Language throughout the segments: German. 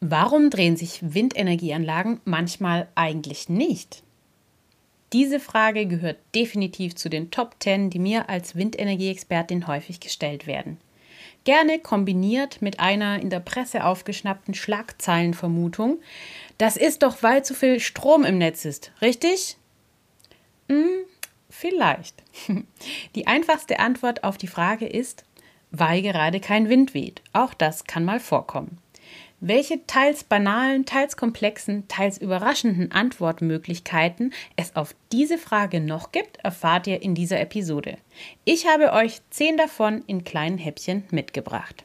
Warum drehen sich Windenergieanlagen manchmal eigentlich nicht? Diese Frage gehört definitiv zu den Top 10, die mir als Windenergieexpertin häufig gestellt werden. Gerne kombiniert mit einer in der Presse aufgeschnappten Schlagzeilenvermutung, das ist doch, weil zu viel Strom im Netz ist, richtig? Hm, vielleicht. Die einfachste Antwort auf die Frage ist, weil gerade kein Wind weht. Auch das kann mal vorkommen. Welche teils banalen, teils komplexen, teils überraschenden Antwortmöglichkeiten es auf diese Frage noch gibt, erfahrt ihr in dieser Episode. Ich habe euch zehn davon in kleinen Häppchen mitgebracht.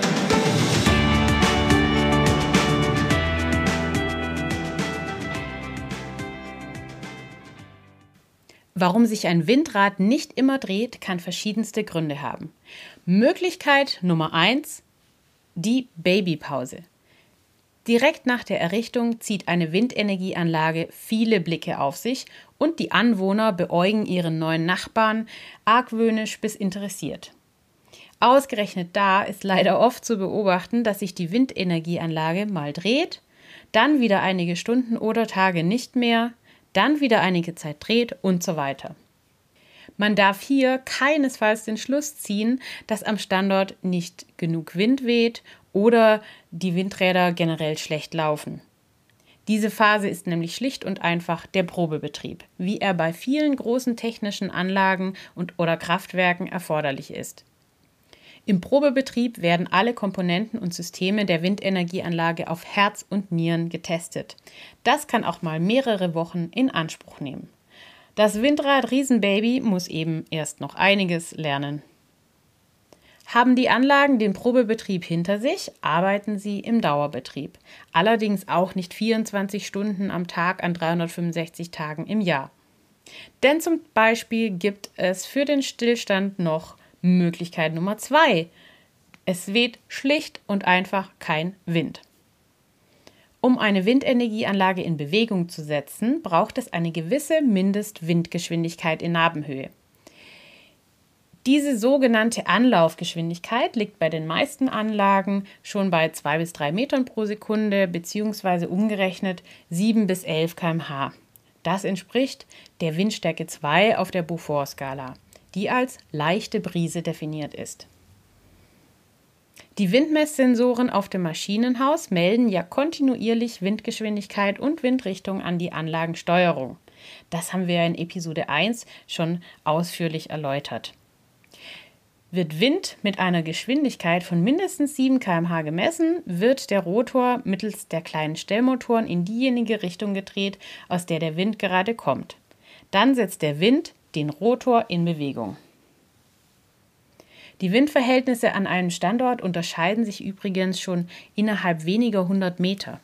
Warum sich ein Windrad nicht immer dreht, kann verschiedenste Gründe haben. Möglichkeit Nummer 1, die Babypause. Direkt nach der Errichtung zieht eine Windenergieanlage viele Blicke auf sich und die Anwohner beäugen ihren neuen Nachbarn argwöhnisch bis interessiert. Ausgerechnet da ist leider oft zu beobachten, dass sich die Windenergieanlage mal dreht, dann wieder einige Stunden oder Tage nicht mehr, dann wieder einige Zeit dreht und so weiter. Man darf hier keinesfalls den Schluss ziehen, dass am Standort nicht genug Wind weht oder die Windräder generell schlecht laufen. Diese Phase ist nämlich schlicht und einfach der Probebetrieb, wie er bei vielen großen technischen Anlagen und oder Kraftwerken erforderlich ist. Im Probebetrieb werden alle Komponenten und Systeme der Windenergieanlage auf Herz und Nieren getestet. Das kann auch mal mehrere Wochen in Anspruch nehmen. Das Windrad Riesenbaby muss eben erst noch einiges lernen. Haben die Anlagen den Probebetrieb hinter sich, arbeiten sie im Dauerbetrieb. Allerdings auch nicht 24 Stunden am Tag an 365 Tagen im Jahr. Denn zum Beispiel gibt es für den Stillstand noch Möglichkeit Nummer zwei. Es weht schlicht und einfach kein Wind. Um eine Windenergieanlage in Bewegung zu setzen, braucht es eine gewisse Mindestwindgeschwindigkeit in Nabenhöhe. Diese sogenannte Anlaufgeschwindigkeit liegt bei den meisten Anlagen schon bei 2 bis 3 Metern pro Sekunde bzw. umgerechnet 7 bis 11 km/h. Das entspricht der Windstärke 2 auf der Beaufort-Skala die als leichte Brise definiert ist. Die Windmesssensoren auf dem Maschinenhaus melden ja kontinuierlich Windgeschwindigkeit und Windrichtung an die Anlagensteuerung. Das haben wir in Episode 1 schon ausführlich erläutert. Wird Wind mit einer Geschwindigkeit von mindestens 7 km/h gemessen, wird der Rotor mittels der kleinen Stellmotoren in diejenige Richtung gedreht, aus der der Wind gerade kommt. Dann setzt der Wind den Rotor in Bewegung. Die Windverhältnisse an einem Standort unterscheiden sich übrigens schon innerhalb weniger hundert Meter.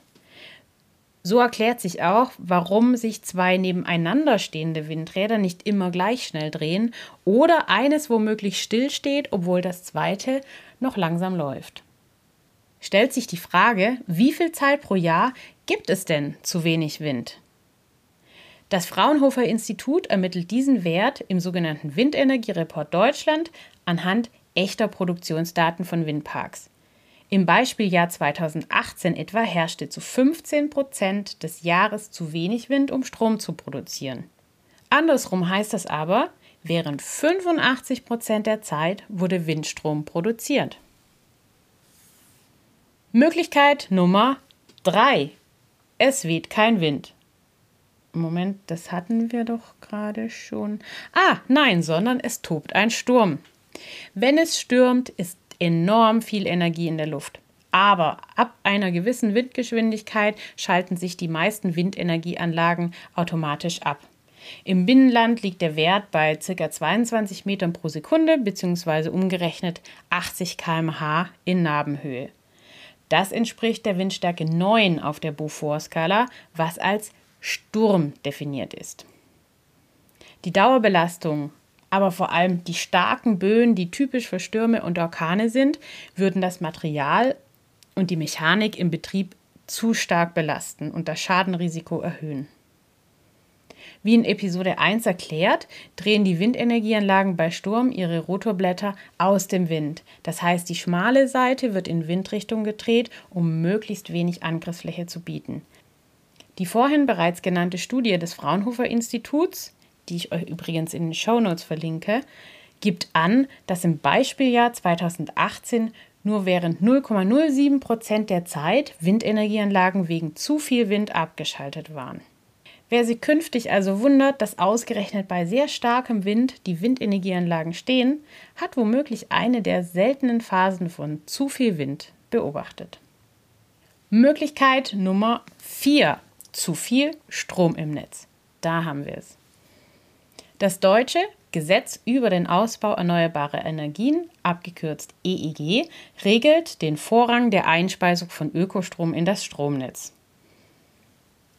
So erklärt sich auch, warum sich zwei nebeneinander stehende Windräder nicht immer gleich schnell drehen oder eines womöglich stillsteht, obwohl das zweite noch langsam läuft. Stellt sich die Frage, wie viel Zeit pro Jahr gibt es denn zu wenig Wind? Das Fraunhofer Institut ermittelt diesen Wert im sogenannten Windenergiereport Deutschland anhand echter Produktionsdaten von Windparks. Im Beispieljahr 2018 etwa herrschte zu 15 Prozent des Jahres zu wenig Wind, um Strom zu produzieren. Andersrum heißt das aber, während 85 Prozent der Zeit wurde Windstrom produziert. Möglichkeit Nummer 3. Es weht kein Wind. Moment, das hatten wir doch gerade schon. Ah, nein, sondern es tobt ein Sturm. Wenn es stürmt, ist enorm viel Energie in der Luft. Aber ab einer gewissen Windgeschwindigkeit schalten sich die meisten Windenergieanlagen automatisch ab. Im Binnenland liegt der Wert bei ca. 22 Metern pro Sekunde bzw. umgerechnet 80 km/h in Nabenhöhe. Das entspricht der Windstärke 9 auf der Beaufort-Skala, was als Sturm definiert ist. Die Dauerbelastung, aber vor allem die starken Böen, die typisch für Stürme und Orkane sind, würden das Material und die Mechanik im Betrieb zu stark belasten und das Schadenrisiko erhöhen. Wie in Episode 1 erklärt, drehen die Windenergieanlagen bei Sturm ihre Rotorblätter aus dem Wind. Das heißt, die schmale Seite wird in Windrichtung gedreht, um möglichst wenig Angriffsfläche zu bieten. Die vorhin bereits genannte Studie des Fraunhofer Instituts, die ich euch übrigens in den Shownotes verlinke, gibt an, dass im Beispieljahr 2018 nur während 0,07 Prozent der Zeit Windenergieanlagen wegen zu viel Wind abgeschaltet waren. Wer sich künftig also wundert, dass ausgerechnet bei sehr starkem Wind die Windenergieanlagen stehen, hat womöglich eine der seltenen Phasen von zu viel Wind beobachtet. Möglichkeit Nummer 4. Zu viel Strom im Netz. Da haben wir es. Das deutsche Gesetz über den Ausbau erneuerbarer Energien, abgekürzt EEG, regelt den Vorrang der Einspeisung von Ökostrom in das Stromnetz.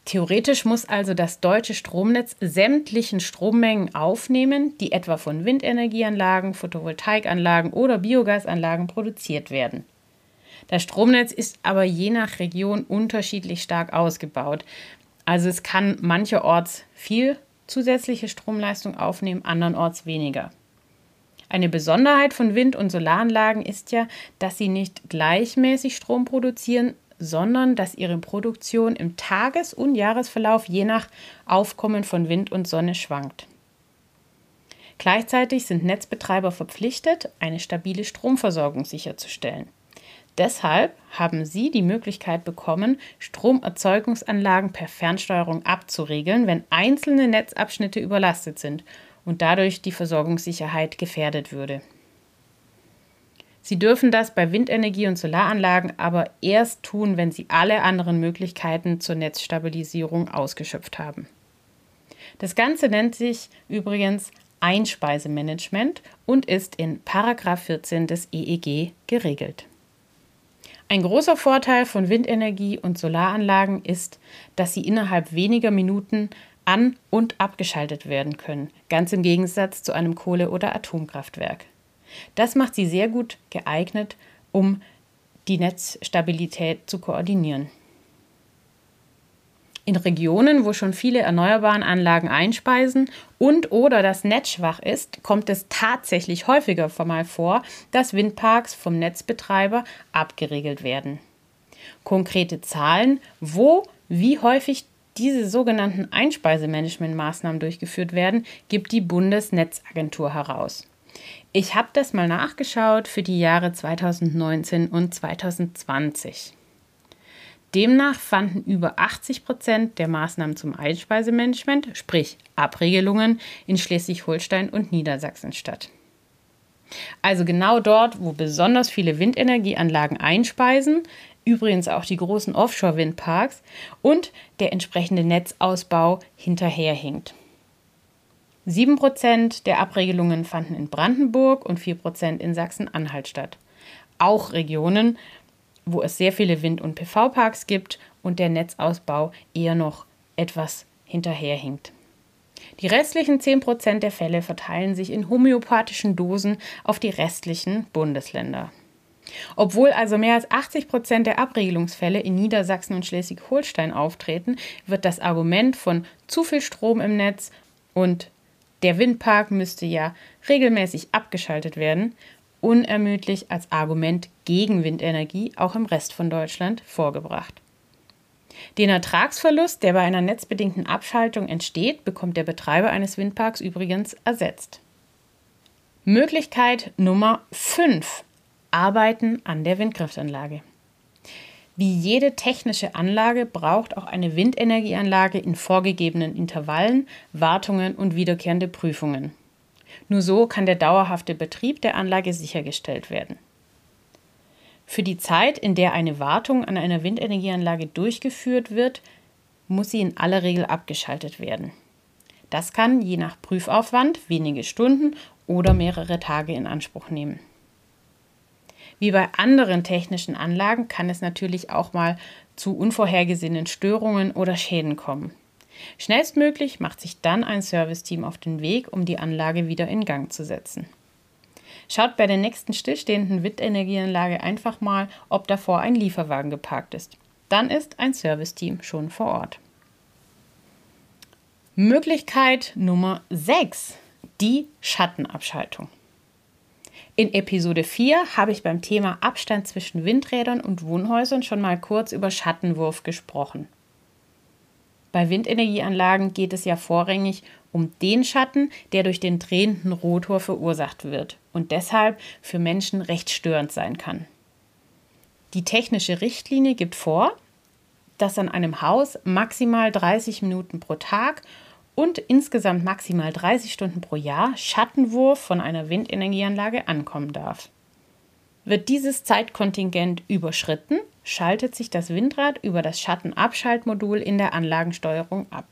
Theoretisch muss also das deutsche Stromnetz sämtlichen Strommengen aufnehmen, die etwa von Windenergieanlagen, Photovoltaikanlagen oder Biogasanlagen produziert werden. Das Stromnetz ist aber je nach Region unterschiedlich stark ausgebaut. Also es kann mancherorts viel zusätzliche Stromleistung aufnehmen, andernorts weniger. Eine Besonderheit von Wind- und Solaranlagen ist ja, dass sie nicht gleichmäßig Strom produzieren, sondern dass ihre Produktion im Tages- und Jahresverlauf je nach Aufkommen von Wind und Sonne schwankt. Gleichzeitig sind Netzbetreiber verpflichtet, eine stabile Stromversorgung sicherzustellen. Deshalb haben sie die Möglichkeit bekommen, Stromerzeugungsanlagen per Fernsteuerung abzuregeln, wenn einzelne Netzabschnitte überlastet sind und dadurch die Versorgungssicherheit gefährdet würde. Sie dürfen das bei Windenergie und Solaranlagen aber erst tun, wenn Sie alle anderen Möglichkeiten zur Netzstabilisierung ausgeschöpft haben. Das Ganze nennt sich übrigens Einspeisemanagement und ist in 14 des EEG geregelt. Ein großer Vorteil von Windenergie und Solaranlagen ist, dass sie innerhalb weniger Minuten an- und abgeschaltet werden können, ganz im Gegensatz zu einem Kohle- oder Atomkraftwerk. Das macht sie sehr gut geeignet, um die Netzstabilität zu koordinieren. In Regionen, wo schon viele erneuerbare Anlagen einspeisen und oder das Netz schwach ist, kommt es tatsächlich häufiger mal vor, dass Windparks vom Netzbetreiber abgeregelt werden. Konkrete Zahlen, wo wie häufig diese sogenannten Einspeisemanagementmaßnahmen durchgeführt werden, gibt die Bundesnetzagentur heraus. Ich habe das mal nachgeschaut für die Jahre 2019 und 2020. Demnach fanden über 80 Prozent der Maßnahmen zum Einspeisemanagement, sprich Abregelungen, in Schleswig-Holstein und Niedersachsen statt. Also genau dort, wo besonders viele Windenergieanlagen einspeisen, übrigens auch die großen Offshore-Windparks und der entsprechende Netzausbau hinterherhinkt. 7% der Abregelungen fanden in Brandenburg und 4% in Sachsen-Anhalt statt. Auch Regionen, wo es sehr viele Wind- und PV-Parks gibt und der Netzausbau eher noch etwas hinterherhinkt. Die restlichen 10% der Fälle verteilen sich in homöopathischen Dosen auf die restlichen Bundesländer. Obwohl also mehr als 80 Prozent der Abregelungsfälle in Niedersachsen und Schleswig-Holstein auftreten, wird das Argument von zu viel Strom im Netz und der Windpark müsste ja regelmäßig abgeschaltet werden, unermüdlich als Argument gegen Windenergie auch im Rest von Deutschland vorgebracht. Den Ertragsverlust, der bei einer netzbedingten Abschaltung entsteht, bekommt der Betreiber eines Windparks übrigens ersetzt. Möglichkeit Nummer 5. Arbeiten an der Windkraftanlage. Wie jede technische Anlage braucht auch eine Windenergieanlage in vorgegebenen Intervallen Wartungen und wiederkehrende Prüfungen. Nur so kann der dauerhafte Betrieb der Anlage sichergestellt werden. Für die Zeit, in der eine Wartung an einer Windenergieanlage durchgeführt wird, muss sie in aller Regel abgeschaltet werden. Das kann je nach Prüfaufwand wenige Stunden oder mehrere Tage in Anspruch nehmen. Wie bei anderen technischen Anlagen kann es natürlich auch mal zu unvorhergesehenen Störungen oder Schäden kommen. Schnellstmöglich macht sich dann ein Serviceteam auf den Weg, um die Anlage wieder in Gang zu setzen. Schaut bei der nächsten stillstehenden Windenergieanlage einfach mal, ob davor ein Lieferwagen geparkt ist. Dann ist ein Serviceteam schon vor Ort. Möglichkeit Nummer 6. Die Schattenabschaltung. In Episode 4 habe ich beim Thema Abstand zwischen Windrädern und Wohnhäusern schon mal kurz über Schattenwurf gesprochen. Bei Windenergieanlagen geht es ja vorrangig um den Schatten, der durch den drehenden Rotor verursacht wird und deshalb für Menschen recht störend sein kann. Die technische Richtlinie gibt vor, dass an einem Haus maximal 30 Minuten pro Tag und insgesamt maximal 30 Stunden pro Jahr Schattenwurf von einer Windenergieanlage ankommen darf. Wird dieses Zeitkontingent überschritten, schaltet sich das Windrad über das Schattenabschaltmodul in der Anlagensteuerung ab.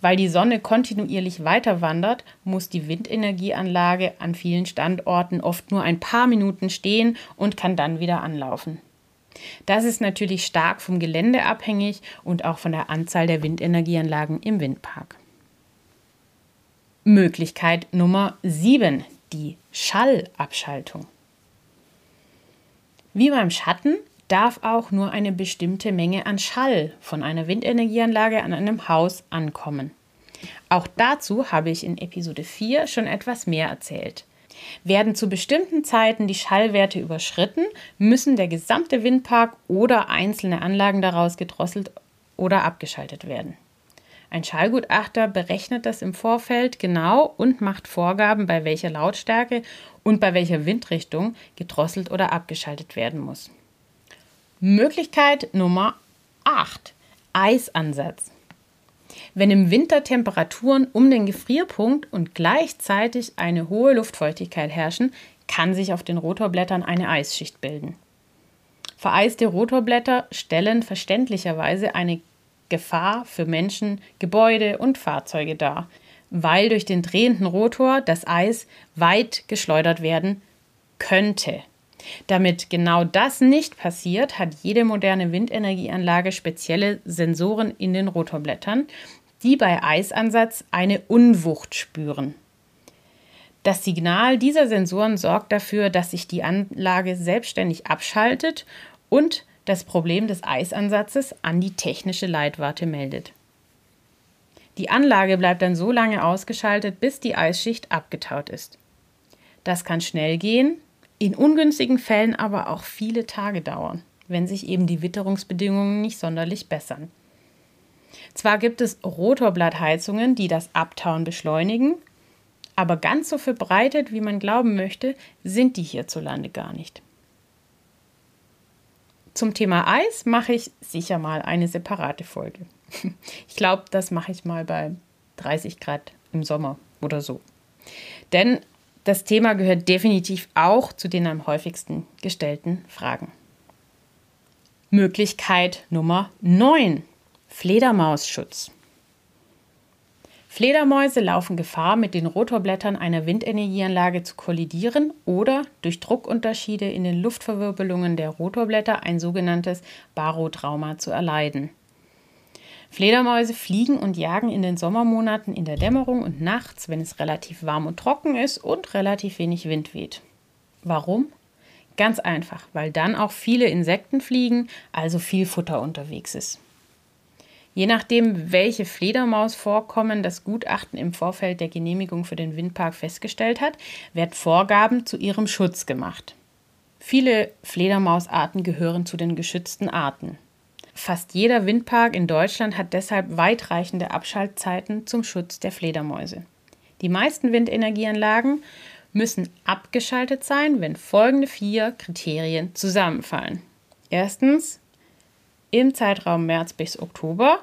Weil die Sonne kontinuierlich weiter wandert, muss die Windenergieanlage an vielen Standorten oft nur ein paar Minuten stehen und kann dann wieder anlaufen. Das ist natürlich stark vom Gelände abhängig und auch von der Anzahl der Windenergieanlagen im Windpark. Möglichkeit Nummer 7, die Schallabschaltung. Wie beim Schatten darf auch nur eine bestimmte Menge an Schall von einer Windenergieanlage an einem Haus ankommen. Auch dazu habe ich in Episode 4 schon etwas mehr erzählt. Werden zu bestimmten Zeiten die Schallwerte überschritten, müssen der gesamte Windpark oder einzelne Anlagen daraus gedrosselt oder abgeschaltet werden. Ein Schallgutachter berechnet das im Vorfeld genau und macht Vorgaben, bei welcher Lautstärke und bei welcher Windrichtung gedrosselt oder abgeschaltet werden muss. Möglichkeit Nummer 8. Eisansatz. Wenn im Winter Temperaturen um den Gefrierpunkt und gleichzeitig eine hohe Luftfeuchtigkeit herrschen, kann sich auf den Rotorblättern eine Eisschicht bilden. Vereiste Rotorblätter stellen verständlicherweise eine Gefahr für Menschen, Gebäude und Fahrzeuge dar, weil durch den drehenden Rotor das Eis weit geschleudert werden könnte. Damit genau das nicht passiert, hat jede moderne Windenergieanlage spezielle Sensoren in den Rotorblättern, die bei Eisansatz eine Unwucht spüren. Das Signal dieser Sensoren sorgt dafür, dass sich die Anlage selbstständig abschaltet und das Problem des Eisansatzes an die technische Leitwarte meldet. Die Anlage bleibt dann so lange ausgeschaltet, bis die Eisschicht abgetaut ist. Das kann schnell gehen, in ungünstigen Fällen aber auch viele Tage dauern, wenn sich eben die Witterungsbedingungen nicht sonderlich bessern. Zwar gibt es Rotorblattheizungen, die das Abtauen beschleunigen, aber ganz so verbreitet, wie man glauben möchte, sind die hierzulande gar nicht. Zum Thema Eis mache ich sicher mal eine separate Folge. Ich glaube, das mache ich mal bei 30 Grad im Sommer oder so. Denn das Thema gehört definitiv auch zu den am häufigsten gestellten Fragen. Möglichkeit Nummer 9. Fledermausschutz. Fledermäuse laufen Gefahr, mit den Rotorblättern einer Windenergieanlage zu kollidieren oder durch Druckunterschiede in den Luftverwirbelungen der Rotorblätter ein sogenanntes Barotrauma zu erleiden. Fledermäuse fliegen und jagen in den Sommermonaten in der Dämmerung und nachts, wenn es relativ warm und trocken ist und relativ wenig Wind weht. Warum? Ganz einfach, weil dann auch viele Insekten fliegen, also viel Futter unterwegs ist. Je nachdem, welche Fledermausvorkommen das Gutachten im Vorfeld der Genehmigung für den Windpark festgestellt hat, werden Vorgaben zu ihrem Schutz gemacht. Viele Fledermausarten gehören zu den geschützten Arten. Fast jeder Windpark in Deutschland hat deshalb weitreichende Abschaltzeiten zum Schutz der Fledermäuse. Die meisten Windenergieanlagen müssen abgeschaltet sein, wenn folgende vier Kriterien zusammenfallen. Erstens, im Zeitraum März bis Oktober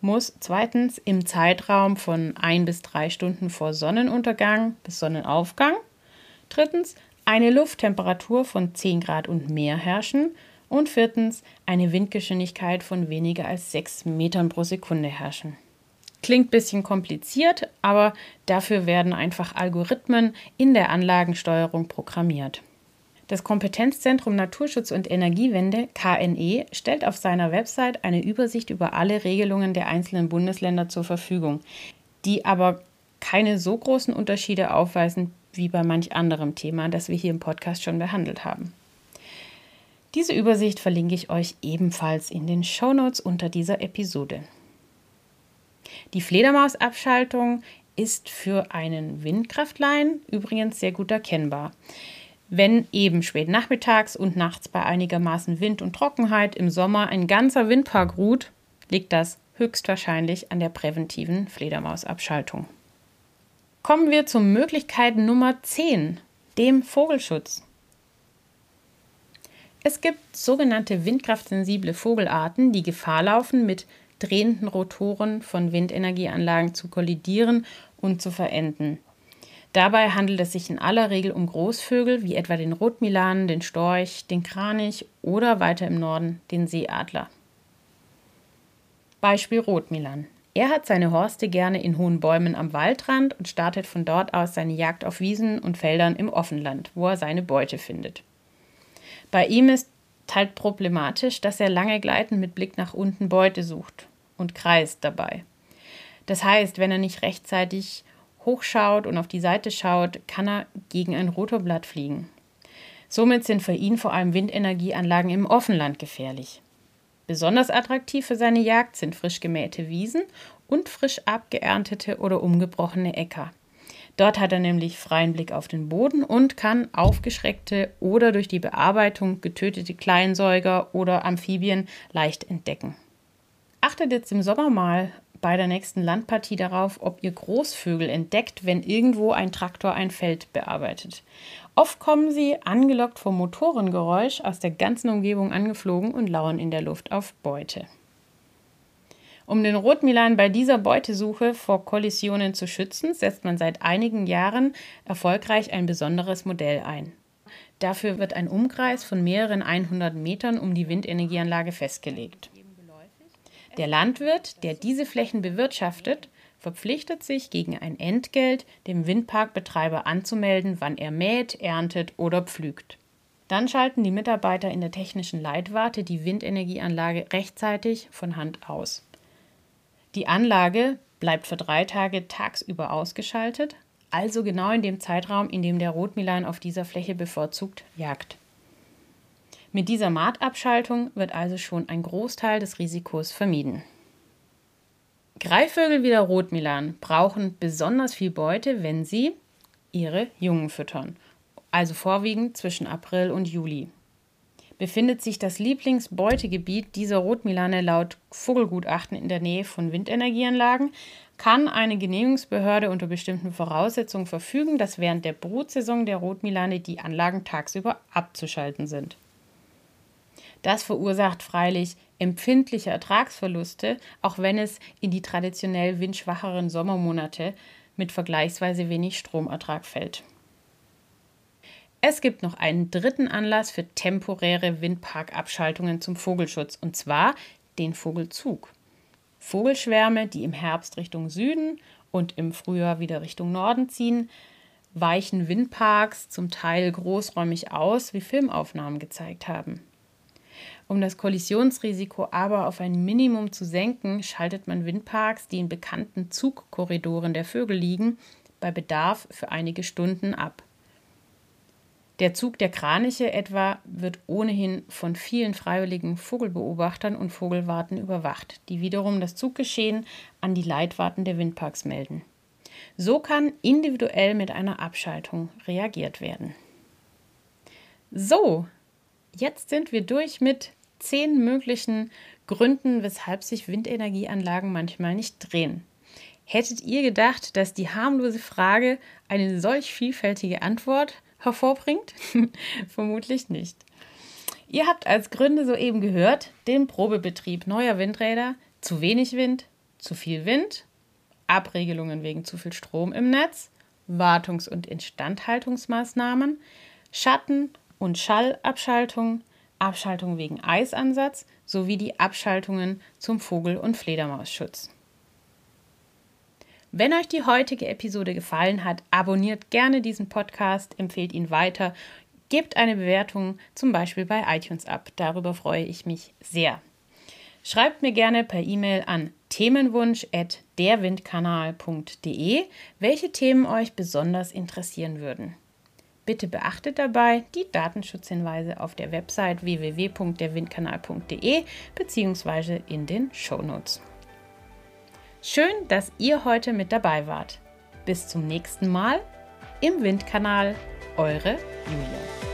muss zweitens im Zeitraum von ein bis drei Stunden vor Sonnenuntergang bis Sonnenaufgang, drittens eine Lufttemperatur von 10 Grad und mehr herrschen und viertens eine Windgeschwindigkeit von weniger als 6 Metern pro Sekunde herrschen. Klingt ein bisschen kompliziert, aber dafür werden einfach Algorithmen in der Anlagensteuerung programmiert. Das Kompetenzzentrum Naturschutz und Energiewende KNE stellt auf seiner Website eine Übersicht über alle Regelungen der einzelnen Bundesländer zur Verfügung, die aber keine so großen Unterschiede aufweisen wie bei manch anderem Thema, das wir hier im Podcast schon behandelt haben. Diese Übersicht verlinke ich euch ebenfalls in den Shownotes unter dieser Episode. Die Fledermausabschaltung ist für einen Windkraftlein übrigens sehr gut erkennbar. Wenn eben spät nachmittags und nachts bei einigermaßen Wind und Trockenheit im Sommer ein ganzer Windpark ruht, liegt das höchstwahrscheinlich an der präventiven Fledermausabschaltung. Kommen wir zur Möglichkeit Nummer 10, dem Vogelschutz. Es gibt sogenannte windkraftsensible Vogelarten, die Gefahr laufen, mit drehenden Rotoren von Windenergieanlagen zu kollidieren und zu verenden. Dabei handelt es sich in aller Regel um Großvögel wie etwa den Rotmilan, den Storch, den Kranich oder weiter im Norden den Seeadler. Beispiel Rotmilan. Er hat seine Horste gerne in hohen Bäumen am Waldrand und startet von dort aus seine Jagd auf Wiesen und Feldern im Offenland, wo er seine Beute findet. Bei ihm ist halt problematisch, dass er lange gleitend mit Blick nach unten Beute sucht und kreist dabei. Das heißt, wenn er nicht rechtzeitig hochschaut und auf die Seite schaut, kann er gegen ein Rotorblatt fliegen. Somit sind für ihn vor allem Windenergieanlagen im Offenland gefährlich. Besonders attraktiv für seine Jagd sind frisch gemähte Wiesen und frisch abgeerntete oder umgebrochene Äcker. Dort hat er nämlich freien Blick auf den Boden und kann aufgeschreckte oder durch die Bearbeitung getötete Kleinsäuger oder Amphibien leicht entdecken. Achtet jetzt im Sommer mal bei der nächsten Landpartie darauf, ob ihr Großvögel entdeckt, wenn irgendwo ein Traktor ein Feld bearbeitet. Oft kommen sie, angelockt vom Motorengeräusch, aus der ganzen Umgebung angeflogen und lauern in der Luft auf Beute. Um den Rotmilan bei dieser Beutesuche vor Kollisionen zu schützen, setzt man seit einigen Jahren erfolgreich ein besonderes Modell ein. Dafür wird ein Umkreis von mehreren 100 Metern um die Windenergieanlage festgelegt. Der Landwirt, der diese Flächen bewirtschaftet, verpflichtet sich gegen ein Entgelt, dem Windparkbetreiber anzumelden, wann er mäht, erntet oder pflügt. Dann schalten die Mitarbeiter in der technischen Leitwarte die Windenergieanlage rechtzeitig von Hand aus. Die Anlage bleibt für drei Tage tagsüber ausgeschaltet, also genau in dem Zeitraum, in dem der Rotmilan auf dieser Fläche bevorzugt jagt. Mit dieser Maatabschaltung wird also schon ein Großteil des Risikos vermieden. Greifvögel wie der Rotmilan brauchen besonders viel Beute, wenn sie ihre Jungen füttern, also vorwiegend zwischen April und Juli befindet sich das Lieblingsbeutegebiet dieser Rotmilane laut Vogelgutachten in der Nähe von Windenergieanlagen, kann eine Genehmigungsbehörde unter bestimmten Voraussetzungen verfügen, dass während der Brutsaison der Rotmilane die Anlagen tagsüber abzuschalten sind. Das verursacht freilich empfindliche Ertragsverluste, auch wenn es in die traditionell windschwacheren Sommermonate mit vergleichsweise wenig Stromertrag fällt. Es gibt noch einen dritten Anlass für temporäre Windparkabschaltungen zum Vogelschutz, und zwar den Vogelzug. Vogelschwärme, die im Herbst Richtung Süden und im Frühjahr wieder Richtung Norden ziehen, weichen Windparks zum Teil großräumig aus, wie Filmaufnahmen gezeigt haben. Um das Kollisionsrisiko aber auf ein Minimum zu senken, schaltet man Windparks, die in bekannten Zugkorridoren der Vögel liegen, bei Bedarf für einige Stunden ab. Der Zug der Kraniche etwa wird ohnehin von vielen freiwilligen Vogelbeobachtern und Vogelwarten überwacht, die wiederum das Zuggeschehen an die Leitwarten der Windparks melden. So kann individuell mit einer Abschaltung reagiert werden. So, jetzt sind wir durch mit zehn möglichen Gründen, weshalb sich Windenergieanlagen manchmal nicht drehen. Hättet ihr gedacht, dass die harmlose Frage eine solch vielfältige Antwort hervorbringt? Vermutlich nicht. Ihr habt als Gründe soeben gehört den Probebetrieb neuer Windräder, zu wenig Wind, zu viel Wind, Abregelungen wegen zu viel Strom im Netz, Wartungs- und Instandhaltungsmaßnahmen, Schatten- und Schallabschaltung, Abschaltung wegen Eisansatz sowie die Abschaltungen zum Vogel- und Fledermausschutz. Wenn euch die heutige Episode gefallen hat, abonniert gerne diesen Podcast, empfehlt ihn weiter. Gebt eine Bewertung zum Beispiel bei iTunes ab. Darüber freue ich mich sehr. Schreibt mir gerne per E-Mail an themenwunsch.derwindkanal.de, welche Themen euch besonders interessieren würden. Bitte beachtet dabei die Datenschutzhinweise auf der Website www.derwindkanal.de bzw. in den Shownotes. Schön, dass ihr heute mit dabei wart. Bis zum nächsten Mal im Windkanal, eure Julia.